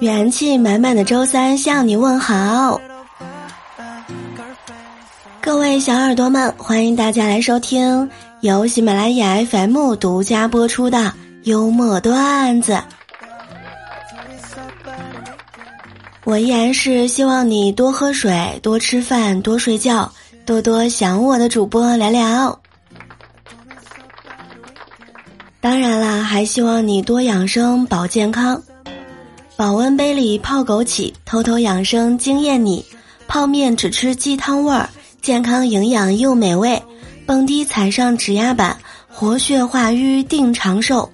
元气满满的周三向你问好，各位小耳朵们，欢迎大家来收听由喜马拉雅 FM 独家播出的幽默段子。我依然是希望你多喝水、多吃饭、多睡觉、多多想我的主播聊聊。当然啦，还希望你多养生、保健康。保温杯里泡枸杞，偷偷养生惊艳你。泡面只吃鸡汤味儿，健康营养又美味。蹦迪踩上指压板，活血化瘀定长寿。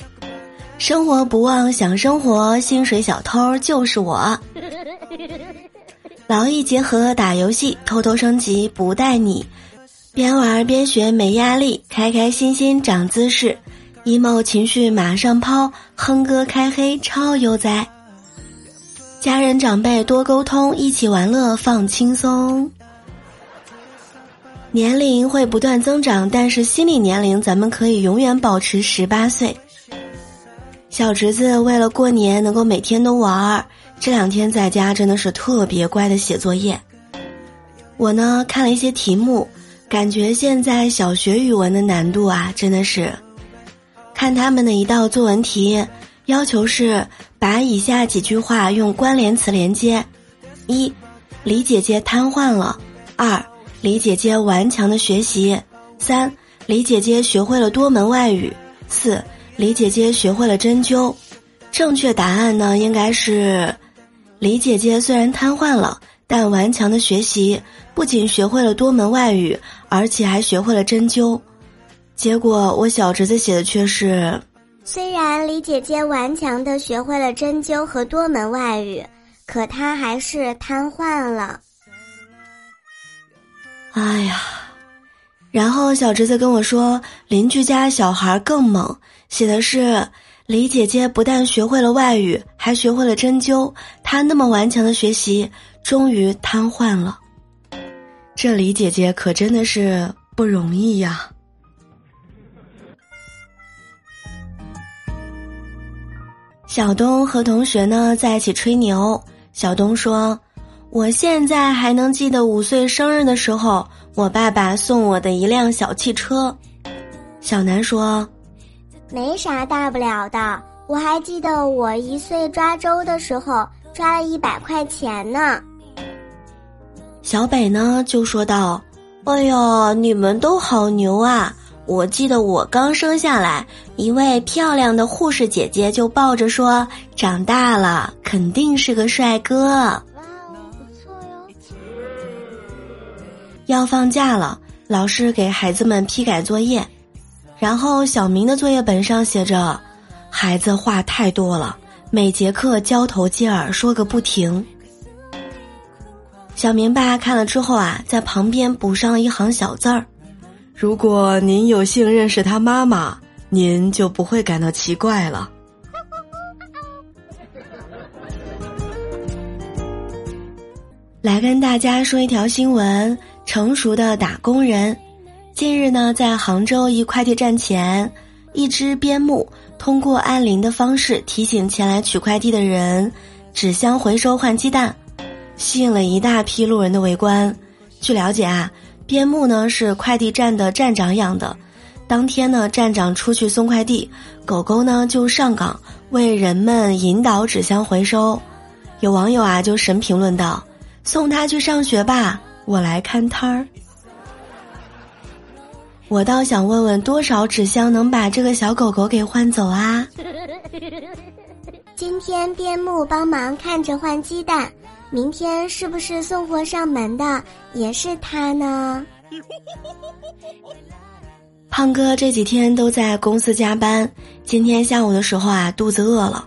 生活不忘想生活，薪水小偷就是我。劳逸结合打游戏，偷偷升级不带你。边玩边学没压力，开开心心长姿势。Emo 情绪马上抛，哼歌开黑超悠哉。家人长辈多沟通，一起玩乐放轻松。年龄会不断增长，但是心理年龄咱们可以永远保持十八岁。小侄子为了过年能够每天都玩儿，这两天在家真的是特别乖的写作业。我呢看了一些题目，感觉现在小学语文的难度啊真的是。看他们的一道作文题，要求是。把以下几句话用关联词连接：一，李姐姐瘫痪了；二，李姐姐顽强的学习；三，李姐姐学会了多门外语；四，李姐姐学会了针灸。正确答案呢，应该是：李姐姐虽然瘫痪了，但顽强的学习，不仅学会了多门外语，而且还学会了针灸。结果我小侄子写的却是。虽然李姐姐顽强的学会了针灸和多门外语，可她还是瘫痪了。哎呀，然后小侄子跟我说，邻居家小孩更猛，写的是李姐姐不但学会了外语，还学会了针灸。她那么顽强的学习，终于瘫痪了。这李姐姐可真的是不容易呀。小东和同学呢在一起吹牛。小东说：“我现在还能记得五岁生日的时候，我爸爸送我的一辆小汽车。”小南说：“没啥大不了的，我还记得我一岁抓周的时候抓了一百块钱呢。”小北呢就说道：“哎呦，你们都好牛啊！”我记得我刚生下来，一位漂亮的护士姐姐就抱着说：“长大了肯定是个帅哥。”哇，不错哟！要放假了，老师给孩子们批改作业，然后小明的作业本上写着：“孩子话太多了，每节课交头接耳说个不停。”小明爸看了之后啊，在旁边补上了一行小字儿。如果您有幸认识他妈妈，您就不会感到奇怪了。来跟大家说一条新闻：成熟的打工人。近日呢，在杭州一快递站前，一只边牧通过按铃的方式提醒前来取快递的人纸箱回收换鸡蛋，吸引了一大批路人的围观。据了解啊。边牧呢是快递站的站长养的，当天呢站长出去送快递，狗狗呢就上岗为人们引导纸箱回收。有网友啊就神评论道：“送它去上学吧，我来看摊儿。”我倒想问问，多少纸箱能把这个小狗狗给换走啊？今天边牧帮忙看着换鸡蛋。明天是不是送货上门的也是他呢？胖哥这几天都在公司加班，今天下午的时候啊，肚子饿了，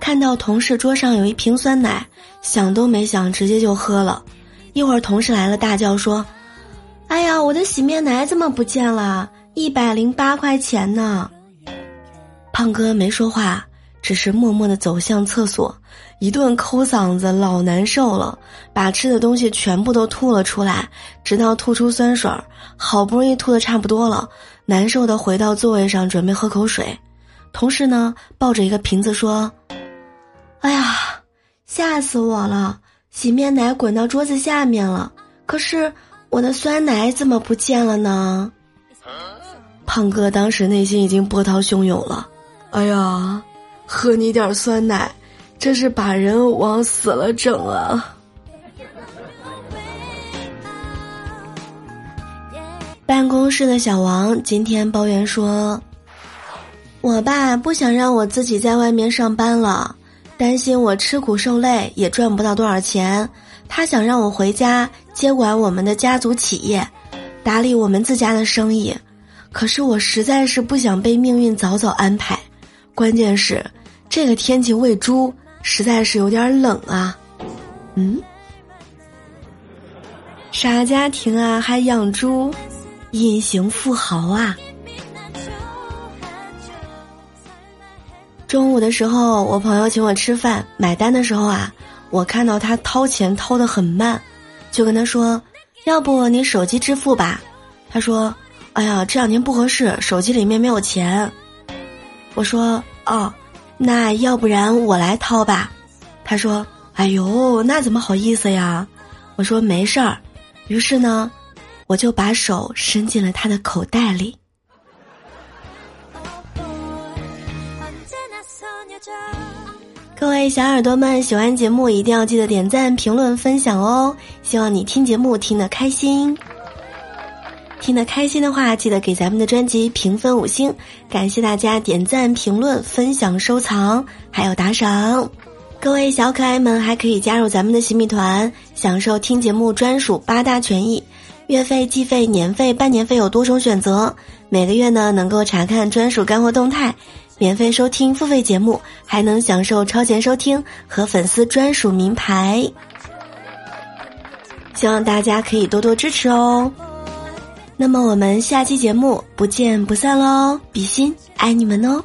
看到同事桌上有一瓶酸奶，想都没想直接就喝了。一会儿同事来了，大叫说：“哎呀，我的洗面奶怎么不见了？一百零八块钱呢！”胖哥没说话。只是默默的走向厕所，一顿抠嗓子，老难受了，把吃的东西全部都吐了出来，直到吐出酸水儿，好不容易吐的差不多了，难受的回到座位上准备喝口水，同时呢抱着一个瓶子说：“哎呀，吓死我了！洗面奶滚到桌子下面了，可是我的酸奶怎么不见了呢？”胖哥当时内心已经波涛汹涌了，哎呀，喝你点酸奶，这是把人往死了整啊！办公室的小王今天抱怨说：“我爸不想让我自己在外面上班了，担心我吃苦受累也赚不到多少钱，他想让我回家接管我们的家族企业，打理我们自家的生意。可是我实在是不想被命运早早安排，关键是这个天气喂猪实在是有点冷啊。”嗯，啥家庭啊，还养猪？隐形富豪啊！中午的时候，我朋友请我吃饭，买单的时候啊，我看到他掏钱掏的很慢，就跟他说：“要不你手机支付吧？”他说：“哎呀，这两天不合适，手机里面没有钱。”我说：“哦，那要不然我来掏吧？”他说：“哎呦，那怎么好意思呀？”我说：“没事儿。”于是呢。我就把手伸进了他的口袋里。各位小耳朵们，喜欢节目一定要记得点赞、评论、分享哦！希望你听节目听得开心，听得开心的话，记得给咱们的专辑评分五星，感谢大家点赞、评论、分享、收藏，还有打赏。各位小可爱们还可以加入咱们的洗米团，享受听节目专属八大权益。月费、季费、年费、半年费有多种选择，每个月呢能够查看专属干货动态，免费收听付费节目，还能享受超前收听和粉丝专属名牌。希望大家可以多多支持哦。那么我们下期节目不见不散喽！比心爱你们哦。